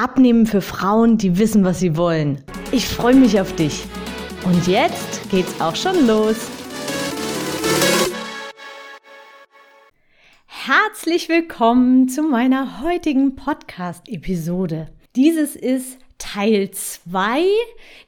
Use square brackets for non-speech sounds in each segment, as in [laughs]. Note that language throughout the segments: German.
Abnehmen für Frauen, die wissen, was sie wollen. Ich freue mich auf dich. Und jetzt geht's auch schon los. Herzlich willkommen zu meiner heutigen Podcast-Episode. Dieses ist Teil 2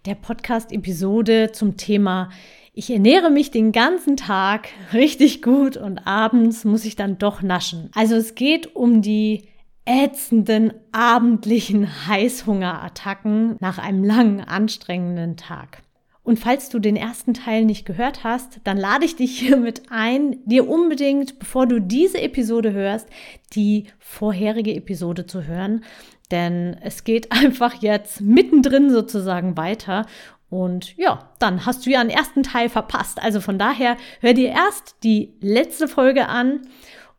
der Podcast-Episode zum Thema ich ernähre mich den ganzen Tag [laughs] richtig gut und abends muss ich dann doch naschen. Also es geht um die ätzenden abendlichen Heißhungerattacken nach einem langen, anstrengenden Tag. Und falls du den ersten Teil nicht gehört hast, dann lade ich dich hiermit ein, dir unbedingt, bevor du diese Episode hörst, die vorherige Episode zu hören. Denn es geht [laughs] einfach jetzt mittendrin sozusagen weiter. Und ja, dann hast du ja einen ersten Teil verpasst. Also von daher hör dir erst die letzte Folge an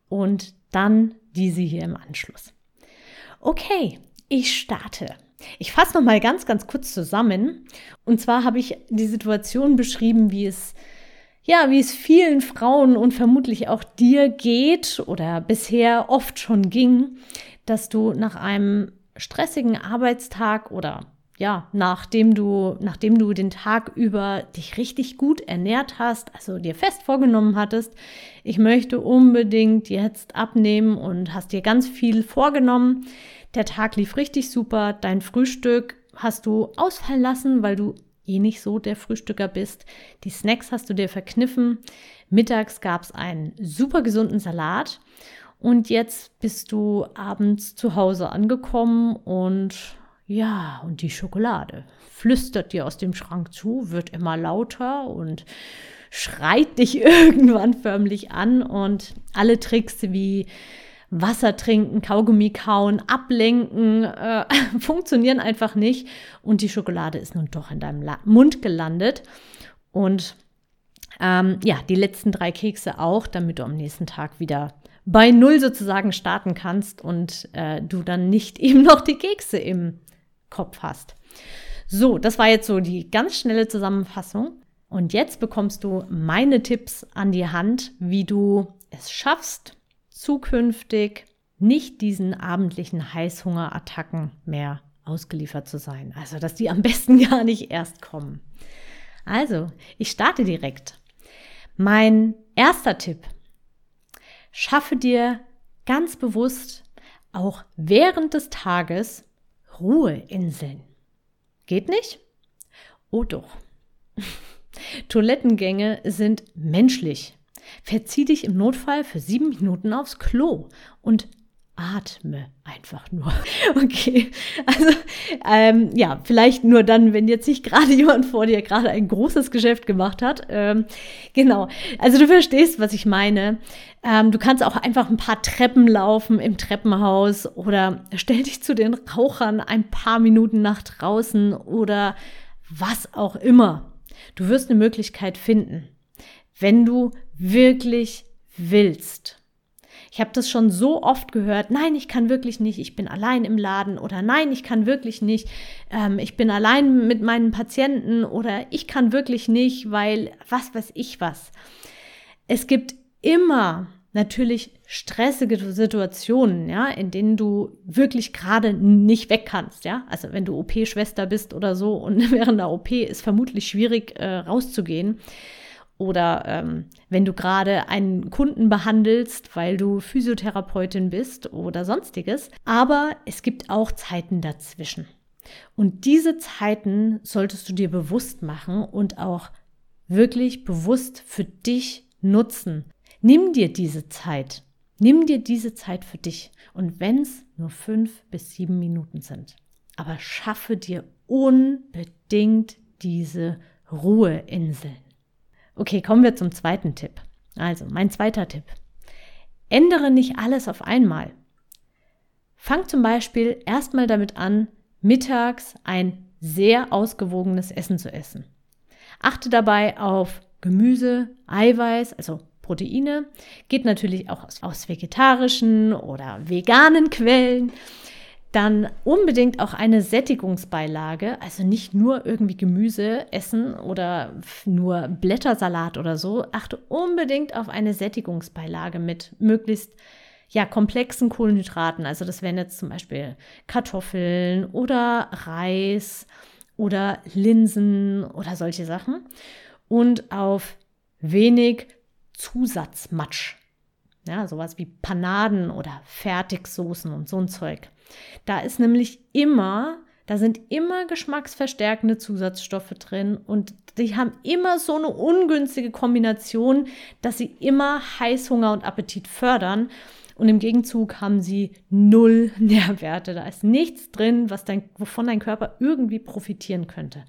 und dann diese hier im Anschluss. Okay, ich starte. Ich fasse noch mal ganz, ganz kurz zusammen. Und zwar habe ich die Situation beschrieben, wie es ja, wie es vielen Frauen und vermutlich auch dir geht oder bisher oft schon ging, dass du nach einem stressigen Arbeitstag oder ja, nachdem du, nachdem du den Tag über dich richtig gut ernährt hast, also dir fest vorgenommen hattest, ich möchte unbedingt jetzt abnehmen und hast dir ganz viel vorgenommen. Der Tag lief richtig super, dein Frühstück hast du ausfallen lassen, weil du eh nicht so der Frühstücker bist. Die Snacks hast du dir verkniffen. Mittags gab es einen super gesunden Salat. Und jetzt bist du abends zu Hause angekommen und ja, und die Schokolade flüstert dir aus dem Schrank zu, wird immer lauter und schreit dich [laughs] irgendwann förmlich an und alle Tricks wie Wasser trinken, Kaugummi kauen, ablenken, äh, [laughs] funktionieren einfach nicht. Und die Schokolade ist nun doch in deinem La Mund gelandet. Und ähm, ja, die letzten drei Kekse auch, damit du am nächsten Tag wieder bei Null sozusagen starten kannst und äh, du dann nicht [laughs] eben noch die Kekse im Kopf hast. So, das war jetzt so die ganz schnelle Zusammenfassung. Und jetzt bekommst du meine Tipps an die Hand, wie du es schaffst, zukünftig nicht diesen abendlichen Heißhungerattacken mehr ausgeliefert zu sein. Also, dass die am besten [laughs] gar nicht erst kommen. Also, ich starte direkt. Mein erster Tipp. Schaffe dir ganz bewusst auch während des Tages Ruheinseln. Geht nicht? Oh doch. [laughs] Toilettengänge sind menschlich. Verzieh dich im Notfall für sieben Minuten aufs Klo und atme einfach nur. [laughs] Okay, also ähm, ja, vielleicht nur dann, wenn jetzt nicht gerade jemand vor dir gerade ein großes Geschäft gemacht hat. Ähm, genau, also du verstehst, was ich meine. Ähm, du kannst auch einfach ein paar Treppen laufen im Treppenhaus oder stell dich zu den Rauchern ein paar Minuten nach draußen oder was auch immer. Du wirst eine Möglichkeit finden, wenn du wirklich willst. Ich habe das schon so oft gehört, nein, ich kann wirklich nicht, ich bin allein im Laden oder nein, ich kann wirklich nicht, ähm, ich bin allein mit meinen Patienten oder ich kann wirklich nicht, weil was weiß ich was. Es gibt immer natürlich stressige Situationen, ja, in denen du wirklich gerade nicht weg kannst, ja. Also wenn du OP-Schwester bist oder so und [laughs] während der OP ist vermutlich schwierig äh, rauszugehen oder ähm, wenn du gerade einen Kunden behandelst, weil du Physiotherapeutin bist oder sonstiges. Aber es gibt auch Zeiten dazwischen. Und diese Zeiten solltest du dir bewusst machen und auch wirklich bewusst für dich nutzen. Nimm dir diese Zeit. Nimm dir diese Zeit für dich. Und wenn es nur fünf bis sieben Minuten sind. Aber schaffe dir unbedingt diese Ruheinseln. Okay, kommen wir zum zweiten Tipp. Also, mein zweiter Tipp. Ändere nicht alles auf einmal. Fang zum Beispiel erstmal damit an, mittags ein sehr ausgewogenes Essen zu essen. Achte dabei auf Gemüse, Eiweiß, also Proteine. Geht natürlich auch aus, aus vegetarischen oder veganen Quellen. Dann unbedingt auch eine Sättigungsbeilage, also nicht nur irgendwie Gemüse essen oder nur Blättersalat oder so. Achte unbedingt auf eine Sättigungsbeilage mit möglichst ja, komplexen Kohlenhydraten. Also das wären jetzt zum Beispiel Kartoffeln oder Reis oder Linsen oder solche Sachen. Und auf wenig Zusatzmatsch. Ja, sowas wie Panaden oder Fertigsoßen und so ein Zeug. Da ist nämlich immer, da sind immer geschmacksverstärkende Zusatzstoffe drin und die haben immer so eine ungünstige Kombination, dass sie immer Heißhunger und Appetit fördern. Und im Gegenzug haben sie null [laughs] Nährwerte. Da ist nichts drin, was dein, wovon dein Körper irgendwie profitieren könnte.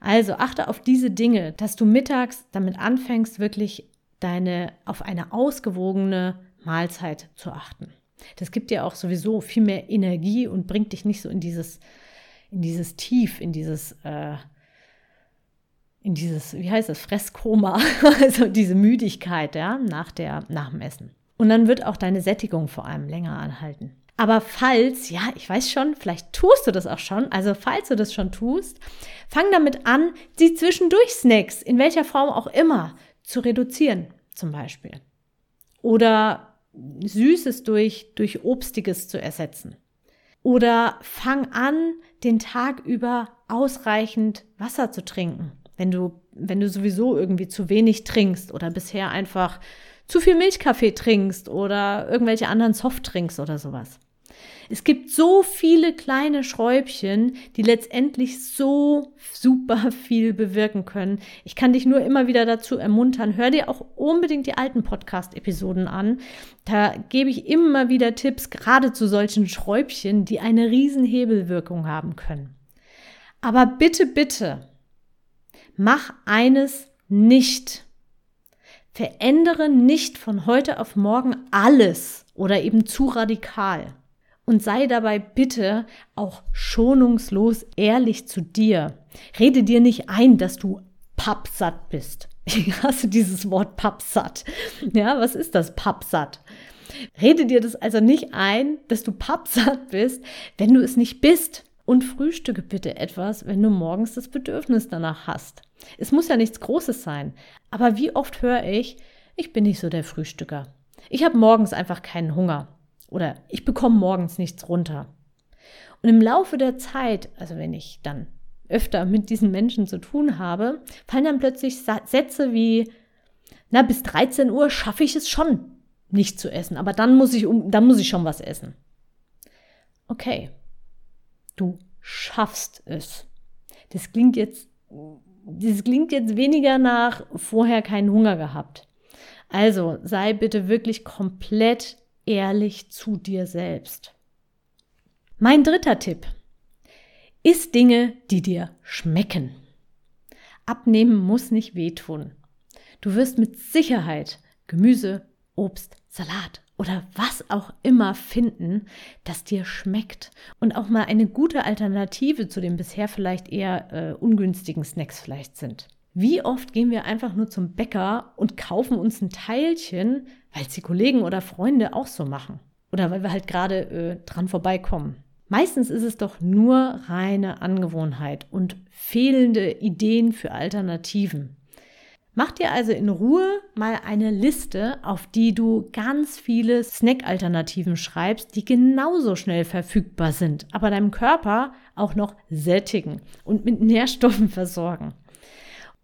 Also achte auf diese Dinge, dass du mittags damit anfängst, wirklich deine auf eine ausgewogene Mahlzeit zu achten. Das gibt dir auch sowieso viel mehr Energie und bringt dich nicht so in dieses, in dieses Tief, in dieses, äh, in dieses, wie heißt das, Fresskoma, [laughs] also diese Müdigkeit, ja, nach, der, nach dem Essen. Und dann wird auch deine Sättigung vor allem länger anhalten. Aber falls, ja, ich weiß schon, vielleicht tust du das auch schon, also falls du das schon tust, fang damit an, die zwischendurch Snacks, in welcher Form auch immer, zu reduzieren, zum Beispiel. Oder Süßes durch, durch Obstiges zu ersetzen. Oder fang an, den Tag über ausreichend Wasser zu trinken. Wenn du, wenn du sowieso irgendwie zu wenig trinkst oder bisher einfach zu viel Milchkaffee trinkst oder irgendwelche anderen Softdrinks oder sowas. Es gibt so viele kleine Schräubchen, die letztendlich so super viel bewirken können. Ich kann dich nur immer wieder dazu ermuntern, hör dir auch unbedingt die alten Podcast-Episoden an. Da gebe ich immer wieder Tipps, gerade zu solchen Schräubchen, die eine riesen Hebelwirkung haben können. Aber bitte, bitte, mach eines nicht. Verändere nicht von heute auf morgen alles oder eben zu radikal und sei dabei bitte auch schonungslos ehrlich zu dir. Rede dir nicht ein, dass du pappsatt bist. [laughs] Ich hasse dieses Wort pappsatt. Ja, was ist das pappsatt? Rede dir das also nicht ein, dass du pappsatt bist, wenn du es nicht bist. Und frühstücke bitte etwas, wenn du morgens das Bedürfnis danach hast. Es muss ja nichts Großes sein. Aber wie oft höre ich, ich bin nicht so der Frühstücker. Ich habe morgens einfach keinen Hunger. Oder ich bekomme morgens nichts runter. Und im Laufe der Zeit, also wenn ich dann öfter mit diesen Menschen zu tun habe, fallen dann plötzlich Sätze wie, na, bis 13 Uhr schaffe ich es schon, nicht zu essen, aber dann muss ich, dann muss ich schon was essen. Okay, du schaffst es. Das klingt jetzt, das klingt jetzt weniger nach vorher keinen Hunger gehabt. Also sei bitte wirklich komplett ehrlich zu dir selbst. Mein dritter Tipp. Iss Dinge, die dir schmecken. Abnehmen muss nicht wehtun. Du wirst mit Sicherheit Gemüse, Obst, Salat oder was auch immer finden, das dir schmeckt und auch mal eine gute Alternative zu den bisher vielleicht eher äh, ungünstigen Snacks vielleicht sind. Wie oft gehen wir einfach nur zum Bäcker und kaufen uns ein Teilchen, weil es die Kollegen oder Freunde auch so machen? Oder weil wir halt gerade äh, dran vorbeikommen. Meistens ist es doch nur reine Angewohnheit und fehlende Ideen für Alternativen. Mach dir also in Ruhe mal eine Liste, auf die du ganz viele Snack-Alternativen schreibst, die genauso schnell verfügbar sind, aber deinem Körper auch noch sättigen und mit Nährstoffen versorgen.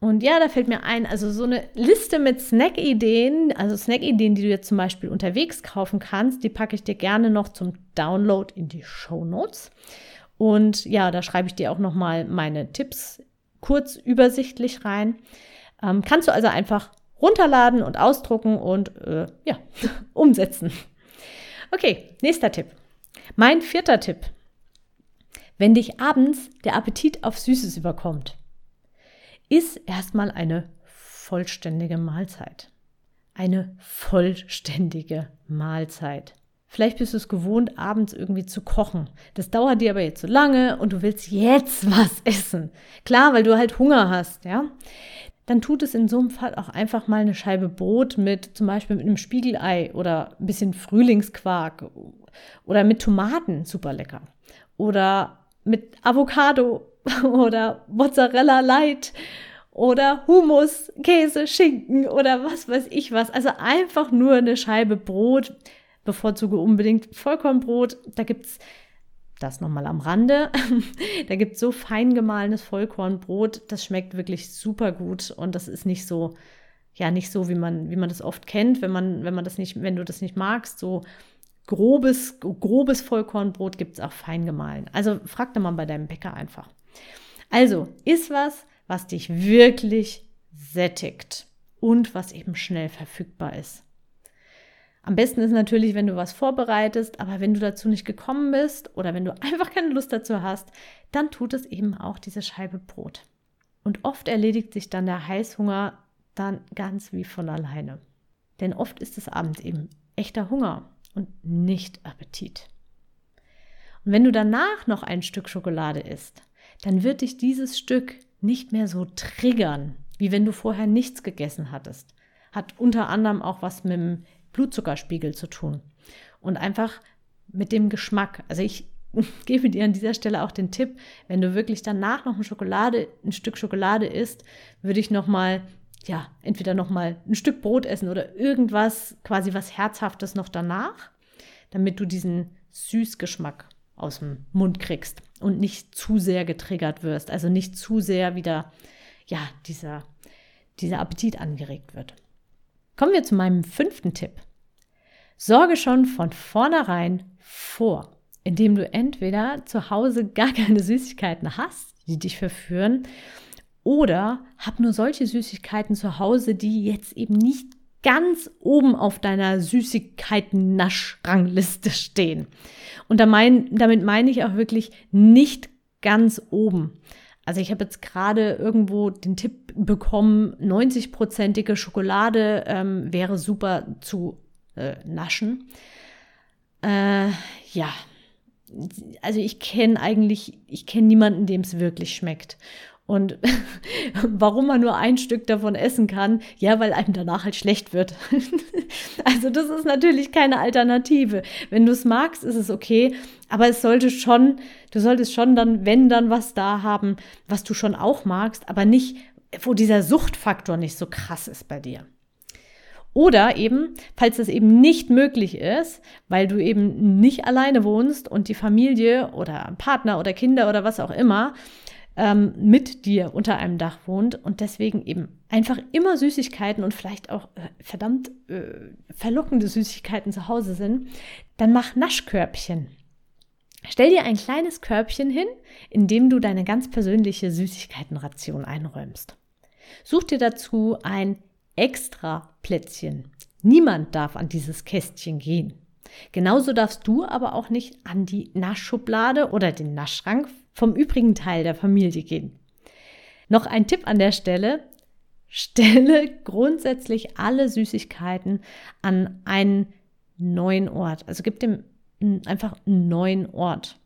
Und ja, da fällt mir ein, also so eine Liste mit Snack-Ideen, also Snack-Ideen, die du jetzt zum Beispiel unterwegs kaufen kannst, die packe ich dir gerne noch zum Download in die Show Notes. Und ja, da schreibe ich dir auch nochmal meine Tipps kurz übersichtlich rein. Ähm, kannst du also einfach runterladen und ausdrucken und äh, ja, [laughs] umsetzen. Okay, nächster Tipp. Mein vierter Tipp. Wenn dich abends der Appetit auf Süßes überkommt, ist erstmal eine vollständige Mahlzeit. Eine vollständige Mahlzeit. Vielleicht bist du es gewohnt, abends irgendwie zu kochen. Das dauert dir aber jetzt so lange und du willst jetzt [laughs] was essen. Klar, weil du halt Hunger hast, ja. Dann tut es in so einem Fall auch einfach mal eine Scheibe Brot mit zum Beispiel mit einem Spiegelei oder ein bisschen Frühlingsquark oder mit Tomaten, super lecker. Oder mit Avocado [laughs] oder Mozzarella Light oder Hummus, Käse, Schinken oder was weiß ich was. Also einfach nur eine Scheibe Brot, bevorzuge unbedingt Vollkornbrot. Da gibt es das nochmal am Rande. [laughs] da gibt es so fein gemahlenes Vollkornbrot, das schmeckt wirklich super gut und das ist nicht so, ja, nicht so, wie man, wie man das oft kennt, wenn man, wenn man das nicht, wenn du das nicht magst, so grobes, grobes Vollkornbrot gibt es auch fein gemahlen. Also frag da mal bei deinem Bäcker einfach. Also, ist was, was dich wirklich sättigt und was eben schnell verfügbar ist. Am besten ist natürlich, wenn du was vorbereitest, aber wenn du dazu nicht gekommen bist oder wenn du [laughs] einfach keine Lust dazu hast, dann tut es eben auch diese Scheibe Brot. Und oft erledigt sich dann der Heißhunger dann ganz wie von alleine. Denn oft ist es abends eben echter Hunger und nicht Appetit. Und wenn du danach noch ein Stück Schokolade isst, dann wird dich dieses Stück nicht mehr so triggern, wie wenn du vorher nichts gegessen hattest. Hat unter anderem auch was mit dem Blutzuckerspiegel zu tun. Und einfach mit dem Geschmack. Also ich [laughs] gebe dir an dieser Stelle auch den Tipp, wenn du wirklich danach noch ein Schokolade, ein Stück Schokolade isst, würde ich noch mal ja, entweder noch mal ein Stück Brot essen oder irgendwas, quasi was Herzhaftes noch danach, damit du diesen Süßgeschmack aus dem Mund kriegst und nicht zu sehr getriggert wirst, also nicht zu sehr wieder, ja, dieser, dieser Appetit angeregt wird. Kommen wir zu meinem fünften Tipp. Sorge schon von vornherein vor, indem du entweder zu Hause gar keine Süßigkeiten hast, die dich verführen, oder hab nur solche Süßigkeiten zu Hause, die jetzt eben nicht ganz oben auf deiner Süßigkeiten-Nasch-Rangliste stehen. Und damit meine ich auch wirklich nicht ganz oben. Also ich habe jetzt gerade irgendwo den Tipp bekommen, 90-prozentige Schokolade ähm, wäre super zu äh, naschen. Äh, ja, also ich kenne eigentlich, ich kenne niemanden, dem es wirklich schmeckt. Und [laughs] warum man nur ein Stück davon essen kann, ja, weil einem danach halt schlecht wird. [laughs] also das ist natürlich keine Alternative. Wenn du es magst, ist es okay, aber es sollte schon, du solltest schon dann, wenn dann was da haben, was du schon auch magst, aber nicht, wo dieser Suchtfaktor nicht so krass ist bei dir. Oder eben, falls das eben nicht möglich ist, weil du eben nicht alleine wohnst und die Familie oder Partner oder Kinder oder was auch immer ähm, mit dir unter einem Dach wohnt und deswegen eben einfach immer Süßigkeiten und vielleicht auch äh, verdammt äh, verlockende Süßigkeiten zu Hause sind, dann mach Naschkörbchen. Stell dir ein kleines Körbchen hin, in dem du deine ganz persönliche Süßigkeitenration einräumst. Such dir dazu ein extra Plätzchen. Niemand darf an dieses Kästchen gehen. Genauso darfst du aber auch nicht an die Naschschublade oder den Naschschrank vom übrigen Teil der Familie gehen. Noch ein Tipp an der Stelle. Stelle grundsätzlich alle Süßigkeiten an einen neuen Ort. Also gib dem einfach einen neuen Ort.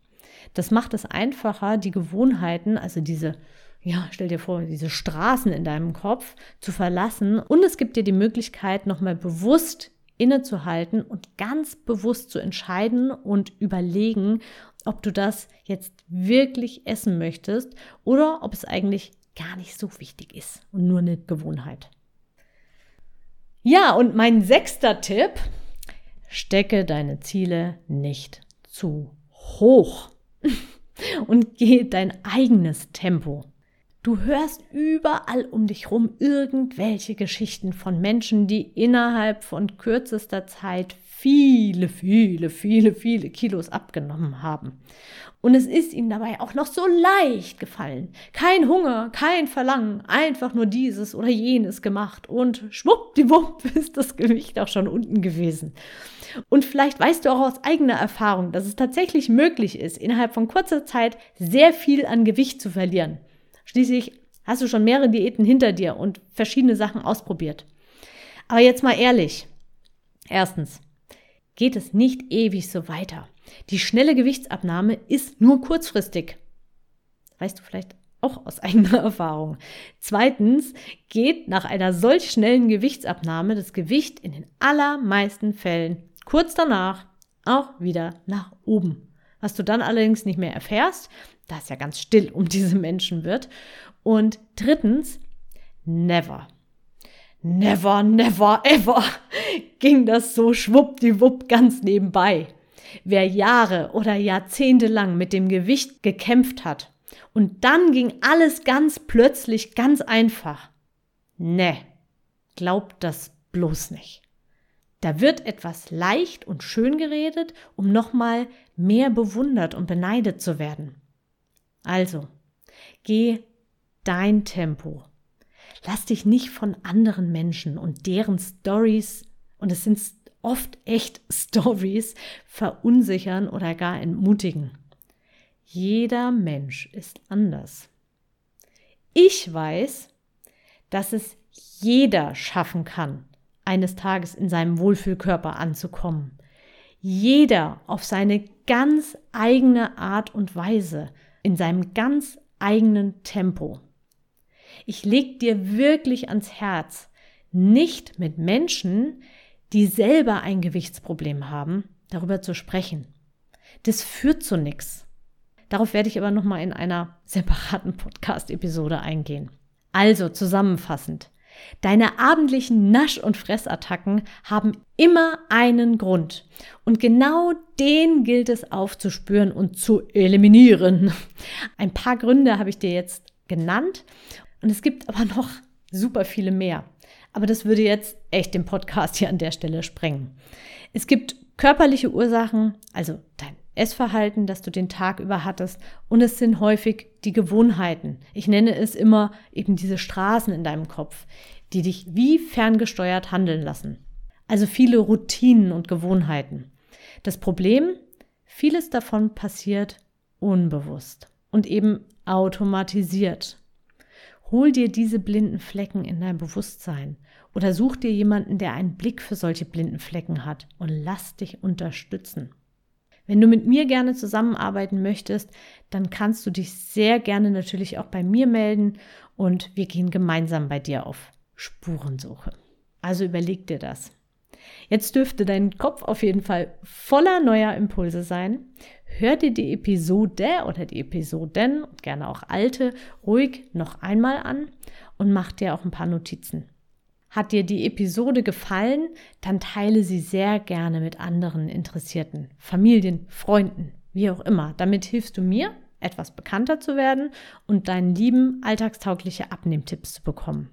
Das macht es einfacher, die Gewohnheiten, also diese, ja, stell dir vor, diese Straßen in deinem Kopf zu verlassen. Und es gibt dir die Möglichkeit, nochmal bewusst innezuhalten und ganz bewusst zu entscheiden und überlegen, ob du das jetzt wirklich essen möchtest oder ob es eigentlich gar nicht so wichtig ist und nur eine Gewohnheit. Ja, und mein sechster Tipp, stecke deine Ziele nicht zu hoch [laughs] und gehe dein eigenes Tempo. Du hörst überall um dich rum irgendwelche Geschichten von Menschen, die innerhalb von kürzester Zeit viele, viele, viele, viele Kilos abgenommen haben. Und es ist ihnen dabei auch noch so leicht gefallen. Kein Hunger, kein Verlangen, einfach nur dieses oder jenes gemacht und schwuppdiwupp [laughs] ist das Gewicht auch schon unten gewesen. Und vielleicht weißt du auch aus eigener Erfahrung, dass es tatsächlich möglich ist, innerhalb von kurzer Zeit sehr viel an Gewicht zu verlieren. Schließlich hast du schon mehrere Diäten hinter dir und verschiedene Sachen ausprobiert. Aber jetzt mal ehrlich. Erstens, geht es nicht ewig so weiter. Die schnelle Gewichtsabnahme ist nur kurzfristig. Weißt du vielleicht auch aus [laughs] eigener Erfahrung. Zweitens geht nach einer solch schnellen Gewichtsabnahme das Gewicht in den allermeisten Fällen kurz danach auch wieder nach oben. Was du dann allerdings nicht mehr erfährst, da es ja ganz still um [laughs] diese Menschen wird. Und drittens, never. Never, never, ever [laughs] ging das so schwuppdiwupp ganz nebenbei. Wer Jahre oder Jahrzehnte lang mit dem Gewicht gekämpft hat und dann ging alles ganz plötzlich ganz einfach. Ne, glaubt das bloß nicht. Da wird etwas leicht und schön geredet, um nochmal mehr bewundert und beneidet zu werden. Also, geh dein Tempo. Lass dich nicht von anderen Menschen und deren Stories, und es sind oft echt [laughs] Stories, verunsichern oder gar entmutigen. Jeder Mensch ist anders. Ich weiß, dass es jeder schaffen kann, eines Tages in seinem Wohlfühlkörper anzukommen. Jeder auf seine ganz eigene Art und Weise, in seinem ganz eigenen Tempo. Ich leg dir wirklich ans Herz, nicht mit Menschen, die selber ein Gewichtsproblem haben, darüber zu sprechen. Das führt zu nichts. Darauf werde ich aber nochmal in einer separaten Podcast-Episode eingehen. Also zusammenfassend. Deine abendlichen Nasch- und Fressattacken haben immer einen Grund. Und genau den gilt es aufzuspüren und zu eliminieren. Ein paar Gründe habe ich dir jetzt genannt. Und es gibt aber noch super viele mehr. Aber das würde jetzt echt den Podcast hier an der Stelle sprengen. Es gibt körperliche Ursachen, also dein Essverhalten, das du den Tag über hattest. Und es sind häufig die Gewohnheiten. Ich nenne es immer eben diese Straßen in deinem Kopf, die dich wie ferngesteuert handeln lassen. Also viele Routinen und Gewohnheiten. Das Problem, vieles davon passiert unbewusst und eben automatisiert. Hol dir diese blinden Flecken in dein Bewusstsein oder such dir jemanden, der einen Blick für solche blinden Flecken hat und lass dich unterstützen. Wenn du mit mir gerne zusammenarbeiten möchtest, dann kannst du dich sehr gerne natürlich auch bei mir melden und wir gehen gemeinsam bei dir auf Spurensuche. Also überleg dir das. Jetzt dürfte dein Kopf auf jeden Fall voller neuer Impulse sein. Hör dir die Episode oder die Episoden, gerne auch alte, ruhig noch einmal an und mach dir auch ein paar Notizen. Hat dir die Episode gefallen, dann teile sie sehr gerne mit anderen Interessierten, Familien, Freunden, wie auch immer. Damit hilfst du mir, etwas bekannter zu werden und deinen lieben alltagstaugliche Abnehmtipps zu bekommen.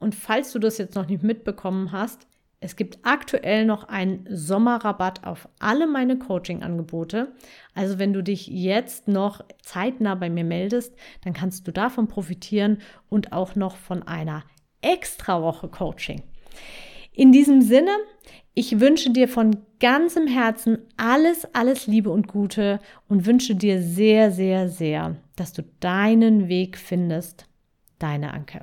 Und falls du das jetzt noch nicht mitbekommen hast, es gibt aktuell noch einen Sommerrabatt auf alle meine Coaching-Angebote. Also wenn du dich jetzt noch zeitnah bei mir meldest, dann kannst du davon profitieren und auch noch von einer extra Woche Coaching. In diesem Sinne, ich wünsche dir von ganzem Herzen alles, alles Liebe und Gute und wünsche dir sehr, sehr, sehr, dass du deinen Weg findest. Deine Anke.